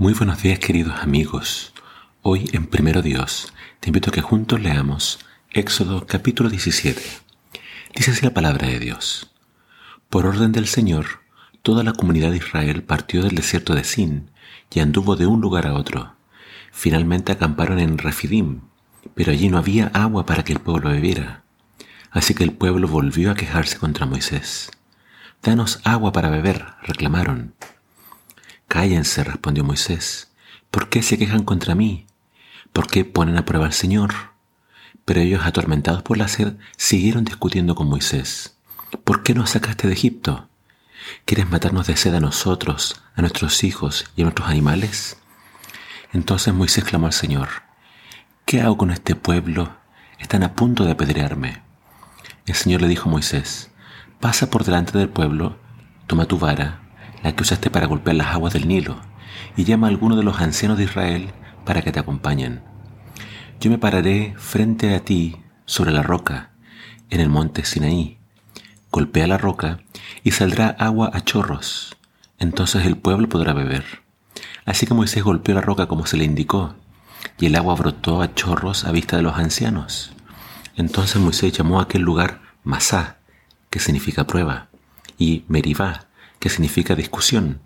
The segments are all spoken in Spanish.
Muy buenos días queridos amigos. Hoy en Primero Dios te invito a que juntos leamos Éxodo capítulo 17. Dice así la palabra de Dios. Por orden del Señor, toda la comunidad de Israel partió del desierto de Sin y anduvo de un lugar a otro. Finalmente acamparon en Refidim, pero allí no había agua para que el pueblo bebiera. Así que el pueblo volvió a quejarse contra Moisés. Danos agua para beber, reclamaron. Cállense, respondió Moisés. ¿Por qué se quejan contra mí? ¿Por qué ponen a prueba al Señor? Pero ellos, atormentados por la sed, siguieron discutiendo con Moisés. ¿Por qué nos sacaste de Egipto? ¿Quieres matarnos de sed a nosotros, a nuestros hijos y a nuestros animales? Entonces Moisés clamó al Señor, ¿qué hago con este pueblo? Están a punto de apedrearme. El Señor le dijo a Moisés, pasa por delante del pueblo, toma tu vara la que usaste para golpear las aguas del Nilo, y llama a alguno de los ancianos de Israel para que te acompañen. Yo me pararé frente a ti sobre la roca, en el monte Sinaí. Golpea la roca y saldrá agua a chorros. Entonces el pueblo podrá beber. Así que Moisés golpeó la roca como se le indicó, y el agua brotó a chorros a vista de los ancianos. Entonces Moisés llamó a aquel lugar Masá, que significa prueba, y Meribá, que significa discusión,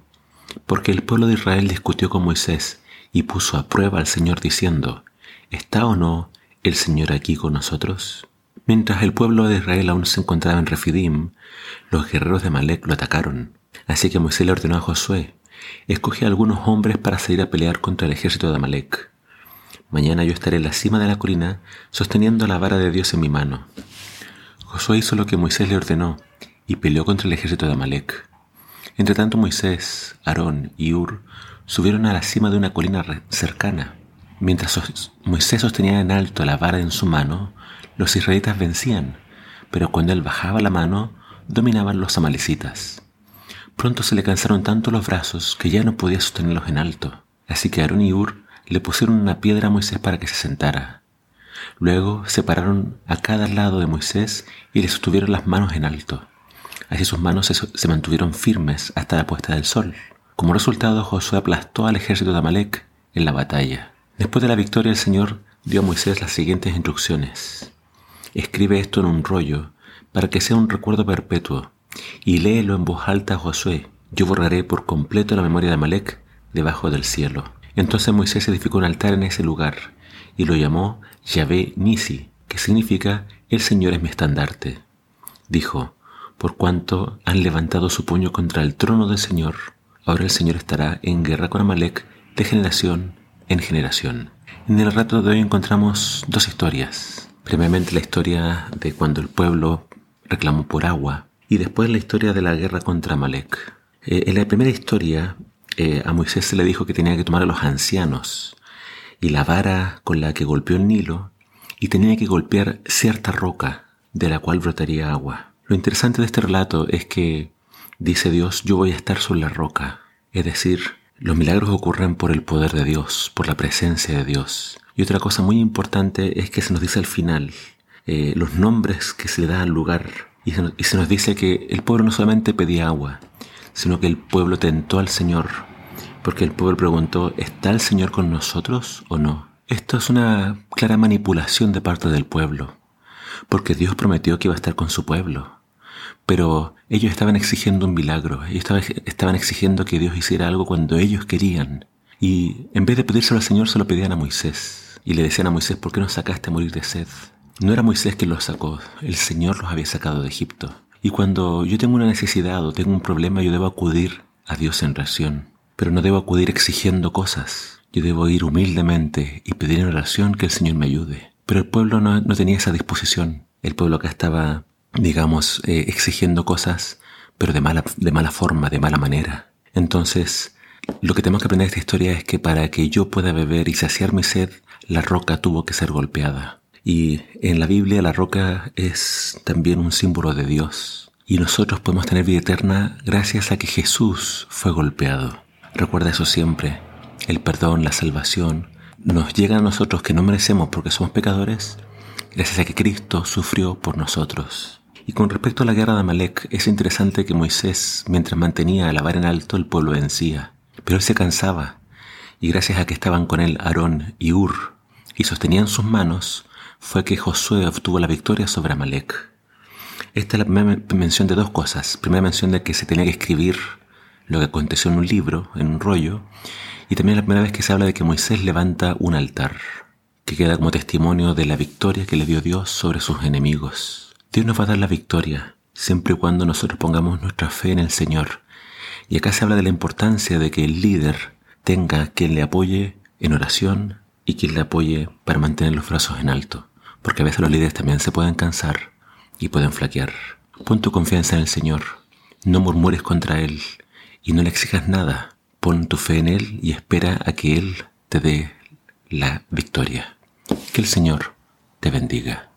porque el pueblo de Israel discutió con Moisés y puso a prueba al Señor diciendo, ¿está o no el Señor aquí con nosotros? Mientras el pueblo de Israel aún se encontraba en Refidim, los guerreros de Malek lo atacaron. Así que Moisés le ordenó a Josué, escoge a algunos hombres para salir a pelear contra el ejército de Amalek. Mañana yo estaré en la cima de la colina sosteniendo la vara de Dios en mi mano. Josué hizo lo que Moisés le ordenó y peleó contra el ejército de Amalek. Entre tanto Moisés, Aarón y Ur subieron a la cima de una colina cercana. Mientras Moisés sostenía en alto la vara en su mano, los israelitas vencían, pero cuando él bajaba la mano, dominaban los amalecitas. Pronto se le cansaron tanto los brazos que ya no podía sostenerlos en alto, así que Aarón y Ur le pusieron una piedra a Moisés para que se sentara. Luego separaron a cada lado de Moisés y le sostuvieron las manos en alto. Así sus manos se, mantuvieron firmes hasta la puesta del sol. Como resultado, Josué aplastó al ejército de Amalek en la batalla. Después de la victoria, el Señor dio a Moisés las siguientes instrucciones. Escribe esto en un rollo para que sea un recuerdo perpetuo y léelo en voz alta a Josué. Yo borraré por completo la memoria de Amalek debajo del cielo. Entonces Moisés edificó un altar en ese lugar y lo llamó Yahvé Nisi, que significa El Señor es mi estandarte. Dijo, por cuanto han levantado su puño contra el trono del Señor, ahora el Señor estará en guerra con Amalek de generación en generación. En el rato de hoy encontramos dos historias. Primeramente la historia de cuando el pueblo reclamó por agua y después la historia de la guerra contra Amalek. Eh, en la primera historia eh, a Moisés se le dijo que tenía que tomar a los ancianos y la vara con la que golpeó el Nilo y tenía que golpear cierta roca de la cual brotaría agua. Lo interesante de este relato es que dice Dios, yo voy a estar sobre la roca. Es decir, los milagros ocurren por el poder de Dios, por la presencia de Dios. Y otra cosa muy importante es que se nos dice al final eh, los nombres que se le da al lugar. Y se, nos, y se nos dice que el pueblo no solamente pedía agua, sino que el pueblo tentó al Señor. Porque el pueblo preguntó, ¿está el Señor con nosotros o no? Esto es una clara manipulación de parte del pueblo. Porque Dios prometió que iba a estar con su pueblo pero ellos estaban exigiendo un milagro, ellos estaban exigiendo que Dios hiciera algo cuando ellos querían. Y en vez de pedírselo al Señor, se lo pedían a Moisés. Y le decían a Moisés, ¿por qué nos sacaste a morir de sed? No era Moisés quien los sacó, el Señor los había sacado de Egipto. Y cuando yo tengo una necesidad o tengo un problema, yo debo acudir a Dios en oración. Pero no debo acudir exigiendo cosas. Yo debo ir humildemente y pedir en oración que el Señor me ayude. Pero el pueblo no, no tenía esa disposición. El pueblo acá estaba digamos, eh, exigiendo cosas, pero de mala, de mala forma, de mala manera. Entonces, lo que tenemos que aprender de esta historia es que para que yo pueda beber y saciar mi sed, la roca tuvo que ser golpeada. Y en la Biblia la roca es también un símbolo de Dios. Y nosotros podemos tener vida eterna gracias a que Jesús fue golpeado. Recuerda eso siempre. El perdón, la salvación, nos llega a nosotros que no merecemos porque somos pecadores, gracias a que Cristo sufrió por nosotros. Y con respecto a la guerra de Amalek, es interesante que Moisés, mientras mantenía la vara en alto, el pueblo vencía. Pero él se cansaba. y gracias a que estaban con él Aarón y Ur y sostenían sus manos, fue que Josué obtuvo la victoria sobre Amalek. Esta es la primera mención de dos cosas. Primera mención de que se tenía que escribir lo que aconteció en un libro, en un rollo, y también la primera vez que se habla de que Moisés levanta un altar, que queda como testimonio de la victoria que le dio Dios sobre sus enemigos. Dios nos va a dar la victoria siempre y cuando nosotros pongamos nuestra fe en el Señor. Y acá se habla de la importancia de que el líder tenga quien le apoye en oración y quien le apoye para mantener los brazos en alto, porque a veces los líderes también se pueden cansar y pueden flaquear. Pon tu confianza en el Señor, no murmures contra Él y no le exijas nada. Pon tu fe en Él y espera a que Él te dé la victoria. Que el Señor te bendiga.